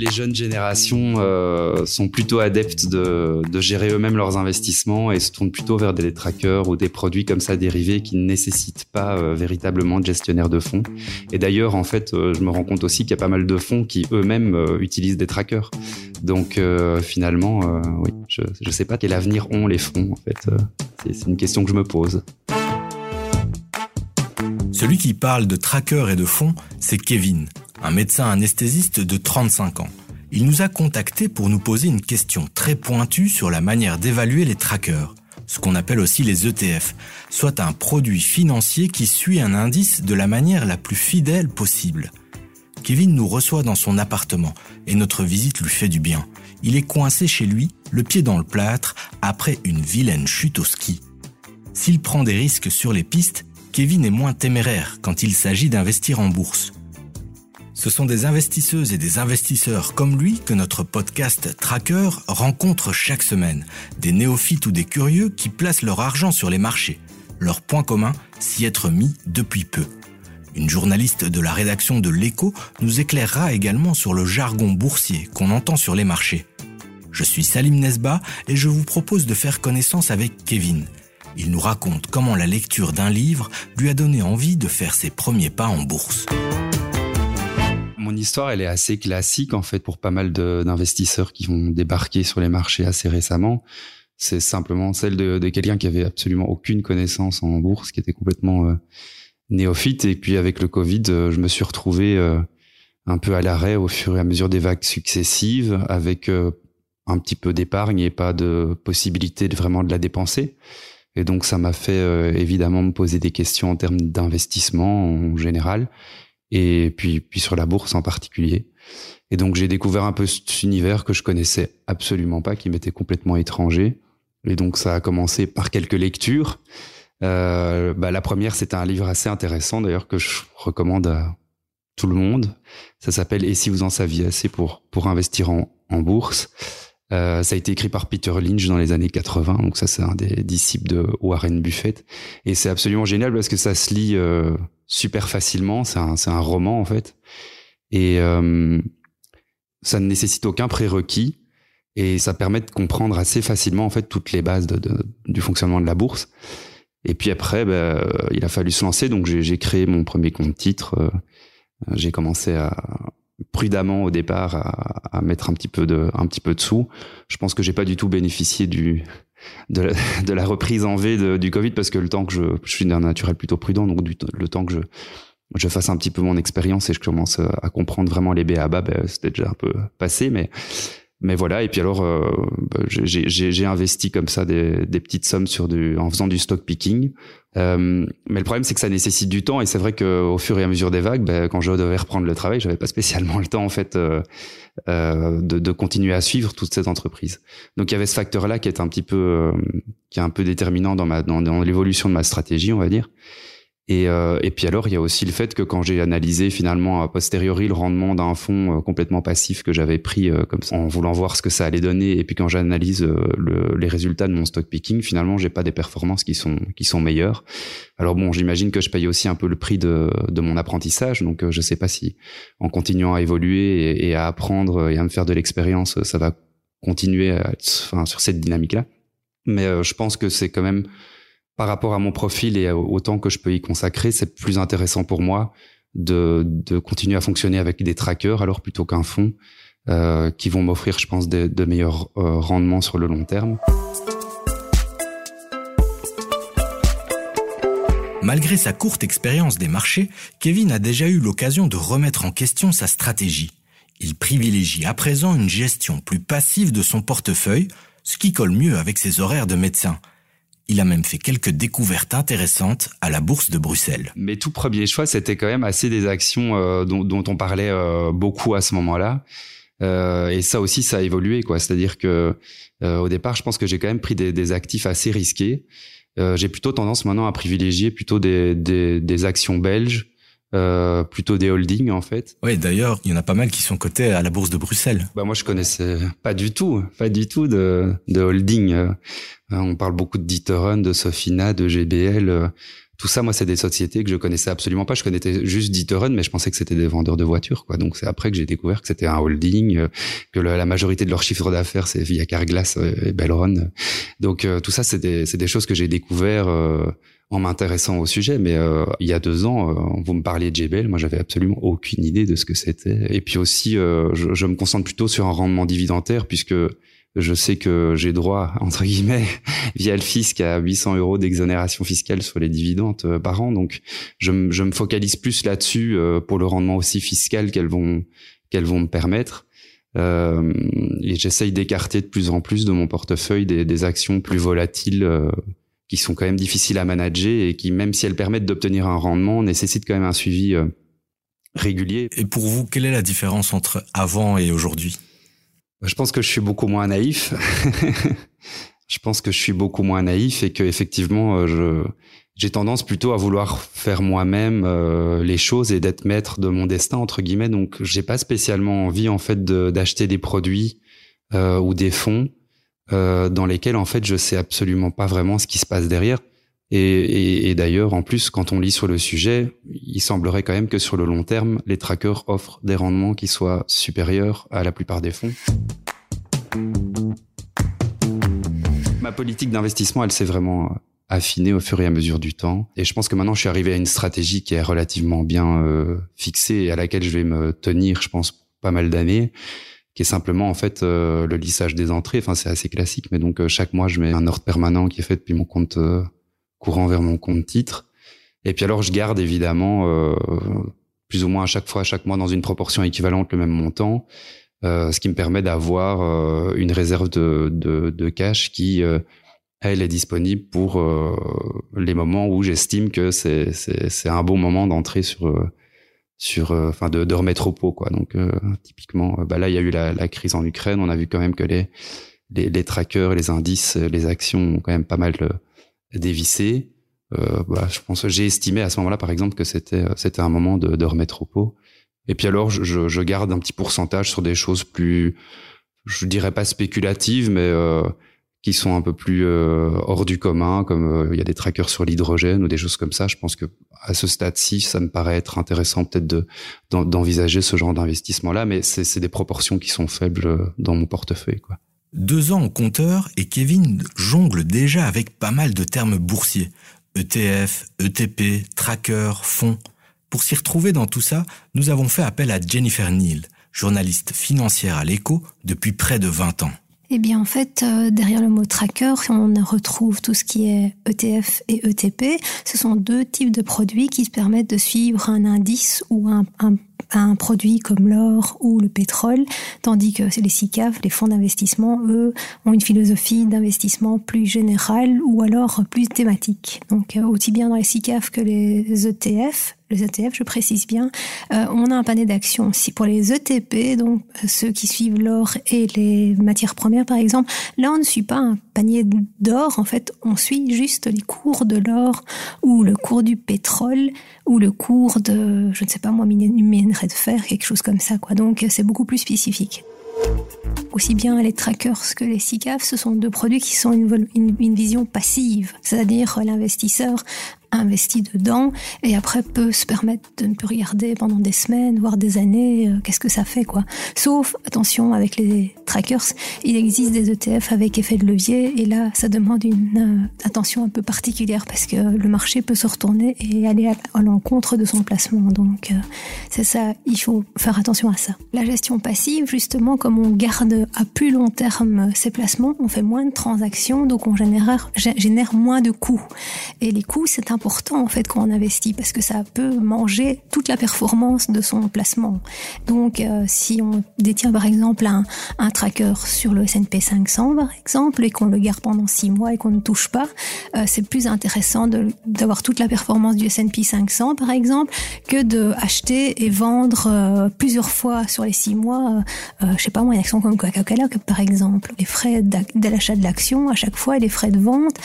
Les jeunes générations euh, sont plutôt adeptes de, gérer eux-mêmes leurs investissements et se tournent plutôt vers des trackers ou des produits comme ça dérivés qui ne nécessitent pas euh, véritablement de gestionnaire de fonds. Et d'ailleurs, en fait, euh, je me rends compte aussi qu'il y a pas mal de fonds qui eux-mêmes utilisent des trackers. Donc finalement, oui, je ne sais pas quel avenir ont les fonds. En fait, c'est une question que je me pose. Celui qui parle de trackers et de fonds, c'est Kevin, un médecin anesthésiste de 35 ans. Il nous a contactés pour nous poser une question très pointue sur la manière d'évaluer les trackers, ce qu'on appelle aussi les ETF, soit un produit financier qui suit un indice de la manière la plus fidèle possible. Kevin nous reçoit dans son appartement et notre visite lui fait du bien. Il est coincé chez lui, le pied dans le plâtre, après une vilaine chute au ski. S'il prend des risques sur les pistes, Kevin est moins téméraire quand il s'agit d'investir en bourse. Ce sont des investisseuses et des investisseurs comme lui que notre podcast Tracker rencontre chaque semaine. Des néophytes ou des curieux qui placent leur argent sur les marchés. Leur point commun, s'y être mis depuis peu. Une journaliste de la rédaction de L'Echo nous éclairera également sur le jargon boursier qu'on entend sur les marchés. Je suis Salim Nesba et je vous propose de faire connaissance avec Kevin. Il nous raconte comment la lecture d'un livre lui a donné envie de faire ses premiers pas en bourse mon histoire, elle est assez classique en fait pour pas mal d'investisseurs qui vont débarquer sur les marchés assez récemment. C'est simplement celle de, quelqu'un qui avait absolument aucune connaissance en bourse, qui était complètement euh, néophyte. Et puis avec le Covid, euh, je me suis retrouvé euh, un peu à l'arrêt au fur et à mesure des vagues successives, avec un petit peu d'épargne et pas de possibilité de vraiment de la dépenser. Et donc ça m'a fait évidemment me poser des questions en termes d'investissement en général et puis puis sur la bourse en particulier. Et donc j'ai découvert un peu cet univers que je connaissais absolument pas, qui m'était complètement étranger. Et donc ça a commencé par quelques lectures. Euh, bah, la première, c'était un livre assez intéressant d'ailleurs que je recommande à tout le monde. Ça s'appelle Et si vous en saviez assez pour pour investir en, en bourse? Euh, ça a été écrit par Peter Lynch dans les années 80, donc ça c'est un des disciples de Warren Buffett, et c'est absolument génial parce que ça se lit euh, super facilement. C'est un, un roman en fait, et euh, ça ne nécessite aucun prérequis et ça permet de comprendre assez facilement en fait toutes les bases de, de, du fonctionnement de la bourse. Et puis après, ben, il a fallu se lancer, donc j'ai, j'ai créé mon premier compte titre. j'ai commencé à, prudemment au départ à, à, mettre un petit peu de un petit peu de sous. Je pense que j'ai pas du tout bénéficié du de la, de la reprise en V de, du Covid parce que le temps que je je suis d'un naturel plutôt prudent donc du, le temps que je je fasse un petit peu mon expérience et je commence à comprendre vraiment les BABA, ben, c'était déjà un peu passé, mais mais voilà et puis alors euh, bah, j'ai investi comme ça des, des, petites sommes sur du en faisant du stock picking. Euh, mais le problème c'est que ça nécessite du temps et c'est vrai que au fur et à mesure des vagues bah, quand je devais reprendre le travail j'avais pas spécialement le temps en fait euh, euh, de, de, continuer à suivre toute cette entreprise. Donc il y avait ce facteur là qui est un petit peu euh, qui est un peu déterminant dans dans l'évolution de ma stratégie on va dire et, euh, et puis alors, il y a aussi le fait que quand j'ai analysé finalement a posteriori le rendement d'un fonds euh, complètement passif que j'avais pris euh, comme ça, en voulant voir ce que ça allait donner, et puis quand j'analyse euh, le, les résultats de mon stock picking, finalement, j'ai pas des performances qui sont qui sont meilleures. Alors bon, j'imagine que je paye aussi un peu le prix de, de mon apprentissage, donc je sais pas si en continuant à évoluer et, et à apprendre et à me faire de l'expérience, ça va continuer à enfin, sur cette dynamique-là. Mais je pense que c'est quand même par rapport à mon profil et au temps que je peux y consacrer, c'est plus intéressant pour moi de, continuer à fonctionner avec des trackers alors plutôt qu'un fonds euh, qui vont m'offrir, je pense, de, de meilleurs euh, rendements sur le long terme. Malgré sa courte expérience des marchés, Kevin a déjà eu l'occasion de remettre en question sa stratégie. Il privilégie à présent une gestion plus passive de son portefeuille, ce qui colle mieux avec ses horaires de médecin. Il a même fait quelques découvertes intéressantes à la bourse de Bruxelles. Mes tout premiers choix, c'était quand même assez des actions euh, dont, on parlait euh, beaucoup à ce moment-là. Euh, et ça aussi, ça a évolué, quoi. C'est-à-dire que au départ, je pense que j'ai quand même pris des, actifs assez risqués. J'ai plutôt tendance maintenant à privilégier plutôt des actions belges euh, plutôt des holdings en fait. Oui, d'ailleurs, il y en a pas mal qui sont cotés à la bourse de Bruxelles. Bah moi je connaissais pas du tout, pas du tout de, de holding. Euh, on parle beaucoup de D'Ieteren, de Sofina, de GBL, euh, tout ça, moi, c'est des sociétés que je connaissais absolument pas. Je connaissais juste D'Ieteren, mais je pensais que c'était des vendeurs de voitures, quoi. Donc c'est après que j'ai découvert que c'était un holding, euh, que la majorité de leur chiffre d'affaires c'est via Carglass euh, et Belron. Donc euh, tout ça, c'est des, des choses que j'ai découvert en m'intéressant au sujet. Mais il y a deux ans, vous me parliez de JBL, moi j'avais absolument aucune idée de ce que c'était. Et puis aussi, je, je me concentre plutôt sur un rendement dividendaire puisque je sais que j'ai droit, entre guillemets, via le fisc à 800 euros d'exonération fiscale sur les dividendes euh, par an. Donc, je, me focalise plus là-dessus euh, pour le rendement aussi fiscal qu'elles vont qu'elles vont me permettre. Euh, et j'essaye d'écarter de plus en plus de mon portefeuille des, actions plus volatiles qui sont quand même difficiles à manager et qui, même si elles permettent d'obtenir un rendement, nécessitent quand même un suivi régulier. Et pour vous, quelle est la différence entre avant et aujourd'hui? Je pense que je suis beaucoup moins naïf. je pense que je suis beaucoup moins naïf et que effectivement, euh, je j'ai tendance plutôt à vouloir faire moi-même euh, les choses et d'être maître de mon destin entre guillemets. Donc, j'ai pas spécialement envie en fait d'acheter des produits euh, ou des fonds dans lesquels en fait je sais absolument pas vraiment ce qui se passe derrière. Et, et, et d'ailleurs, en plus, quand on lit sur le sujet, il semblerait quand même que sur le long terme, les trackers offrent des rendements qui soient supérieurs à la plupart des fonds. Ma politique d'investissement, elle s'est vraiment affinée au fur et à mesure du temps. Et je pense que maintenant, je suis arrivé à une stratégie qui est relativement bien euh, fixée et à laquelle je vais me tenir, je pense, pas mal d'années qui est simplement en fait euh, le lissage des entrées. Enfin, c'est assez classique, mais donc euh, chaque mois, je mets un ordre permanent qui est fait depuis mon compte courant vers mon compte titre. Et puis alors, je garde évidemment euh, plus ou moins à chaque fois, à chaque mois, dans une proportion équivalente, le même montant, euh, ce qui me permet d'avoir euh, une réserve de, de, de cash qui, euh, elle, est disponible pour euh, les moments où j'estime que c'est, c'est, c'est un bon moment d'entrer sur sur enfin de, de remettre au pot quoi donc typiquement bah là il y a eu la, la, crise en Ukraine on a vu quand même que les les, les trackers les indices les actions ont quand même pas mal dévissé. Euh, bah, je pense j'ai estimé à ce moment-là, par exemple, que c'était c'était un moment de, de remettre au pot. Et puis alors, je, je, garde un petit pourcentage sur des choses plus, je dirais pas spéculatives, mais euh, qui sont un peu plus euh, hors du commun, comme euh, il y a des trackers sur l'hydrogène ou des choses comme ça. Je pense que à ce stade-ci, ça me paraît être intéressant peut-être de d'envisager ce genre d'investissement-là, mais c'est des proportions qui sont faibles euh, dans mon portefeuille, quoi. Deux ans au compteur et Kevin jongle déjà avec pas mal de termes boursiers. ETF, ETP, tracker, fonds. Pour s'y retrouver dans tout ça, nous avons fait appel à Jennifer Neal, journaliste financière à l'écho depuis près de 20 ans. Eh bien, en fait, euh, derrière le mot tracker, on retrouve tout ce qui est ETF et ETP. Ce sont deux types de produits qui permettent de suivre un indice ou un, un un produit comme l'or ou le pétrole, tandis que les SICAV, les fonds d'investissement, eux, ont une philosophie d'investissement plus générale ou alors plus thématique. Donc, euh, aussi bien dans les SICAV que les ETF, les ETF, je précise bien, euh, on a un panier d'actions. Si pour les ETP, donc euh, ceux qui suivent l'or et les matières premières par exemple, là on ne suit pas un panier d'or, en fait on suit juste les cours de l'or ou le cours du pétrole ou le cours de, je ne sais pas moi, minerai de fer, quelque chose comme ça. Quoi. Donc c'est beaucoup plus spécifique. Aussi bien les trackers que les SICAF, ce sont deux produits qui sont une, vision passive, c'est-à-dire l'investisseur investi dedans et après peut se permettre de ne plus regarder pendant des semaines, voire des années, euh, qu'est-ce que ça fait quoi. Sauf, attention, avec les trackers, il existe des ETF avec effet de levier et là, ça demande une euh, attention un peu particulière parce que le marché peut se retourner et aller à, l'encontre de son placement. Donc, euh, c'est ça, il faut faire attention à ça. La gestion passive, justement, comme on garde à plus long terme ses placements, on fait moins de transactions, donc on génère, génère moins de coûts. Et les coûts, c'est un important en fait quand on investit parce que ça peut manger toute la performance de son placement. Donc euh, si on détient par exemple un, tracker sur le S&P 500 par exemple et qu'on le garde pendant six mois et qu'on ne touche pas, euh, c'est plus intéressant d'avoir toute la performance du S&P 500 par exemple que de acheter et vendre euh, plusieurs fois sur les six mois, je sais pas moi une action comme Coca-Cola par exemple, les frais de l'achat de l'action à chaque fois et les frais de vente,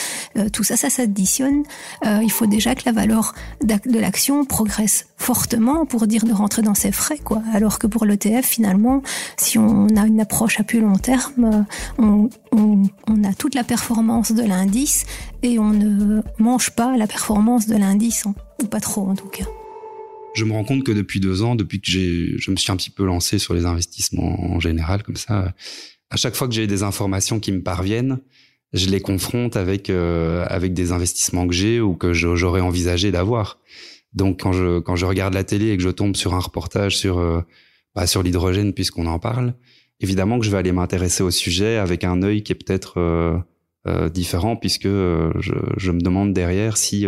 tout ça ça s'additionne. il faut déjà que la valeur de l'action progresse fortement pour dire de rentrer dans ses frais, quoi. Alors que pour l'ETF, finalement, si on a une approche à plus long terme, on, on a toute la performance de l'indice et on ne mange pas la performance de l'indice, hein. ou pas trop en tout cas. Je me rends compte que depuis deux ans, depuis que j'ai, je me suis un petit peu lancé sur les investissements en général, comme ça, à chaque fois que j'ai des informations qui me parviennent, je les confronte avec euh, avec des investissements que j'ai ou que j'aurais envisagé d'avoir. Donc quand je quand je regarde la télé et que je tombe sur un reportage sur euh, bah, sur l'hydrogène puisqu'on en parle, évidemment que je vais aller m'intéresser au sujet avec un œil qui est peut-être euh, euh différent puisque je, je me demande derrière si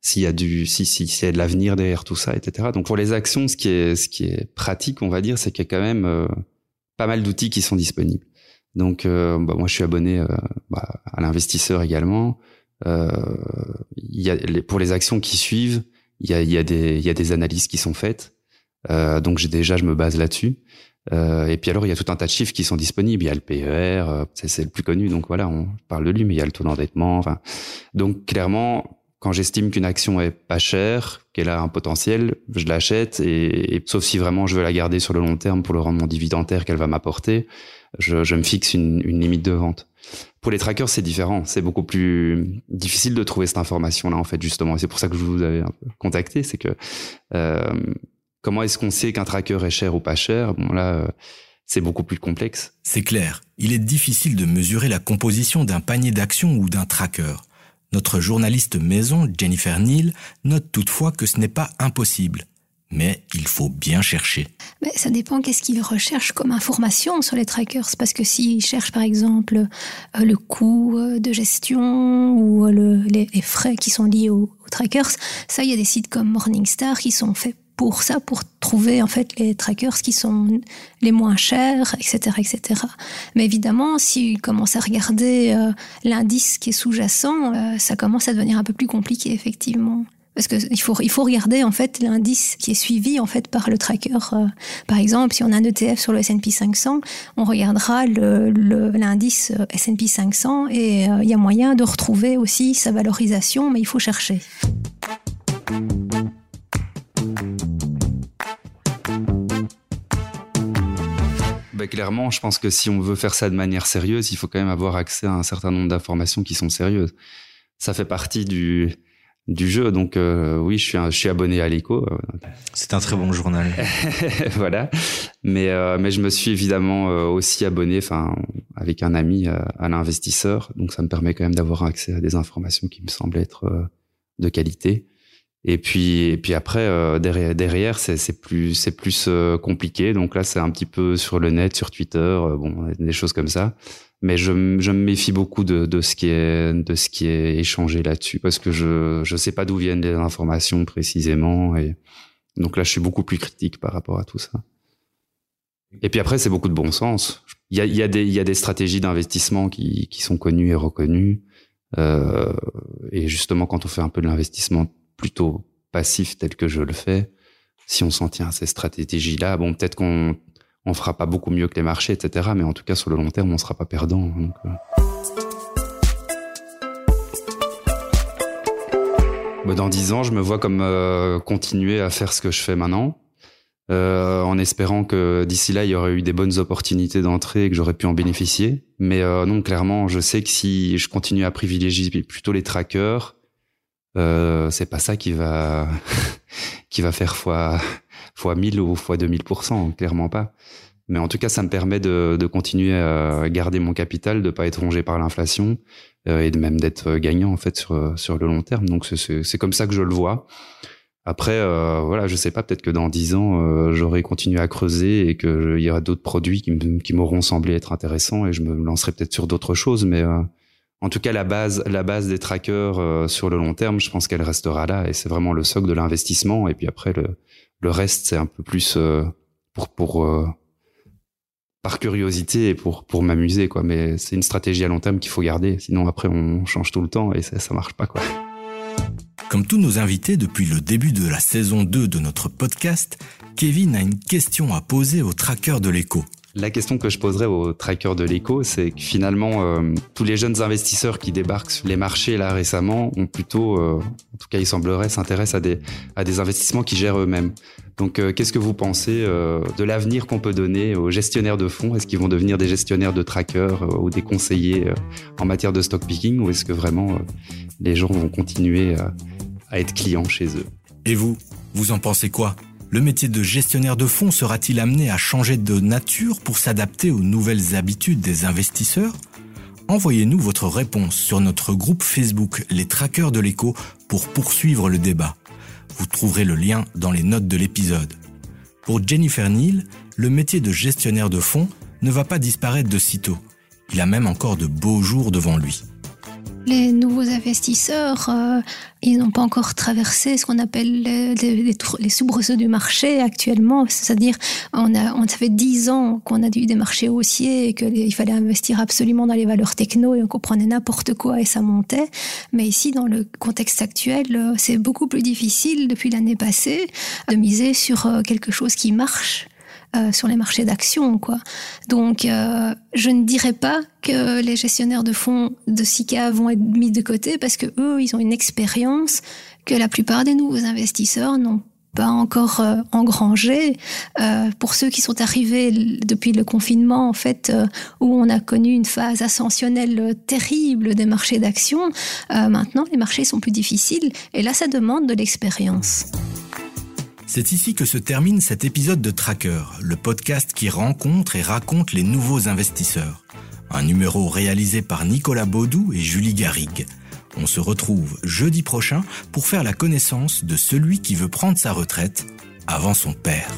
s'il y a du si si s'il y a de l'avenir derrière tout ça, etc. Donc pour les actions, ce qui est ce qui est pratique, on va dire, c'est qu'il y a quand même pas mal d'outils qui sont disponibles. Donc, euh, bah, moi, je suis abonné euh, bah, à l'investisseur également. Euh, y a pour les actions qui suivent, il y a, y a y a des analyses qui sont faites. donc, j'ai déjà, je me base là-dessus. et puis alors, il y a tout un tas de chiffres qui sont disponibles. Il y a le PER, c'est le plus connu, donc voilà, on parle de lui, mais il y a le taux d'endettement. Enfin, donc clairement, quand j'estime qu'une action est pas chère, qu'elle a un potentiel, je l'achète et, sauf si vraiment je veux la garder sur le long terme pour le rendement dividendaire qu'elle va m'apporter, je, me fixe une, une, limite de vente. Pour les trackers, c'est différent. C'est beaucoup plus difficile de trouver cette information-là, en fait, justement. C'est pour ça que je vous avais contacté. C'est que euh, comment est-ce qu'on sait qu'un tracker est cher ou pas cher? Bon, là, euh, c'est beaucoup plus complexe. C'est clair. Il est difficile de mesurer la composition d'un panier d'actions ou d'un tracker. Notre journaliste maison, Jennifer Neal, note toutefois que ce n'est pas impossible mais il faut bien chercher. Mais ça dépend qu'est-ce qu'ils recherchent comme information sur les trackers. Parce que s'ils cherchent par exemple euh, le coût euh, de gestion ou euh, les, frais qui sont liés aux, trackers, ça, il y a des sites comme Morningstar qui sont faits pour ça, pour trouver en fait les trackers qui sont les moins chers, etc., etc. Mais évidemment, s'ils commencent à regarder l'indice qui est sous-jacent, ça commence à devenir un peu plus compliqué, effectivement. Parce qu'il faut, il faut regarder en fait l'indice qui est suivi en fait par le tracker. Euh, par exemple, si on a un ETF sur le S&P 500, on regardera l'indice le, S&P 500 et euh, il y a moyen de retrouver aussi sa valorisation, mais il faut chercher. Clairement, je pense que si on veut faire ça de manière sérieuse, il faut quand même avoir accès à un certain nombre d'informations qui sont sérieuses. Ça fait partie du, du jeu. Donc euh, oui, je suis, je suis abonné à l'écho. Euh. C'est un très bon journal. voilà. Mais euh, mais je me suis évidemment aussi abonné, enfin avec un ami à l'investisseur. Donc ça me permet quand même d'avoir accès à des informations qui me semblent être de qualité. Et puis et puis après derrière derrière c'est plus c'est plus compliqué. Donc là c'est un petit peu sur le net, sur Twitter, bon des choses comme ça mais je, je, me méfie beaucoup de, de, ce qui est de ce qui est échangé là-dessus parce que je je sais pas d'où viennent les informations précisément et donc là je suis beaucoup plus critique par rapport à tout ça. Et puis après c'est beaucoup de bon sens. Il y a, il y a des il y a des stratégies d'investissement qui qui sont connues et reconnues euh, et justement quand on fait un peu de l'investissement plutôt passif tel que je le fais, si on s'en tient à ces stratégies là, bon peut-être qu'on on fera pas beaucoup mieux que les marchés, etc. Mais en tout cas, sur le long terme, on sera pas perdant. Euh. Bah, dans dix ans, je me vois comme euh, continuer à faire ce que je fais maintenant, euh, en espérant que d'ici là, il y aurait eu des bonnes opportunités d'entrée et que j'aurais pu en bénéficier. Mais non, clairement, je sais que si je continue à privilégier plutôt les trackers, euh, c'est pas ça qui va qui va faire fois fois 1000 ou fois 2000%, clairement pas. Mais en tout cas, ça me permet de, de continuer à garder mon capital, de pas être rongé par l'inflation euh, et de même d'être gagnant en fait sur sur le long terme. Donc c'est comme ça que je le vois. Après, euh, voilà, je sais pas, peut-être que dans dix ans, euh, j'aurai continué à creuser et qu'il y aura d'autres produits qui, m'auront semblé être intéressants et je me lancerai peut-être sur d'autres choses. Mais euh, en tout cas, la base, des trackers euh, sur le long terme, je pense qu'elle restera là et c'est vraiment le socle de l'investissement. Et puis après, le, reste, c'est un peu plus euh, pour euh, par curiosité et pour m'amuser quoi. Mais c'est une stratégie à long terme qu'il faut garder. Sinon après on change tout le temps et ça ça marche pas quoi. Comme tous nos invités depuis le début de la saison 2 de notre podcast, Kevin a une question à poser au tracker de l'écho. La question que je poserais aux trackers de l'éco, c'est que finalement, euh, tous les jeunes investisseurs qui débarquent sur les marchés là récemment ont plutôt, euh, en tout cas il semblerait, s'intéressent à des, investissements qui gèrent eux-mêmes. Donc euh, qu'est-ce que vous pensez de l'avenir qu'on peut donner aux gestionnaires de fonds? Est-ce qu'ils vont devenir des gestionnaires de trackers ou des conseillers en matière de stock picking ou est-ce que vraiment les gens vont continuer à être clients chez eux? Et vous, vous en pensez quoi? Le métier de gestionnaire de fonds sera-t-il amené à changer de nature pour s'adapter aux nouvelles habitudes des investisseurs? Envoyez-nous votre réponse sur notre groupe Facebook Les Traqueurs de l'écho pour poursuivre le débat. Vous trouverez le lien dans les notes de l'épisode. Pour Jennifer Neal, le métier de gestionnaire de fonds ne va pas disparaître de sitôt. Il a même encore de beaux jours devant lui les nouveaux investisseurs, euh, ils n'ont pas encore traversé ce qu'on appelle les, les, soubresauts du marché actuellement. C'est-à-dire, on a, on, ça fait dix ans qu'on a eu des marchés haussiers et qu'il fallait investir absolument dans les valeurs techno et on comprenait n'importe quoi et ça montait. Mais ici, dans le contexte actuel, euh, c'est beaucoup plus difficile depuis l'année passée de miser sur euh, quelque chose qui marche euh, sur les marchés d'actions, quoi. Donc, euh, je ne dirais pas que les gestionnaires de fonds de SICA vont être mis de côté parce que eux, ils ont une expérience que la plupart des nouveaux investisseurs n'ont pas encore euh, engrangé. pour ceux qui sont arrivés depuis le confinement, en fait, où on a connu une phase ascensionnelle terrible des marchés d'actions, maintenant les marchés sont plus difficiles et là, ça demande de l'expérience. C'est ici que se termine cet épisode de Tracker, le podcast qui rencontre et raconte les nouveaux investisseurs. Un numéro réalisé par Nicolas Baudou et Julie Garrigue. On se retrouve jeudi prochain pour faire la connaissance de celui qui veut prendre sa retraite avant son père.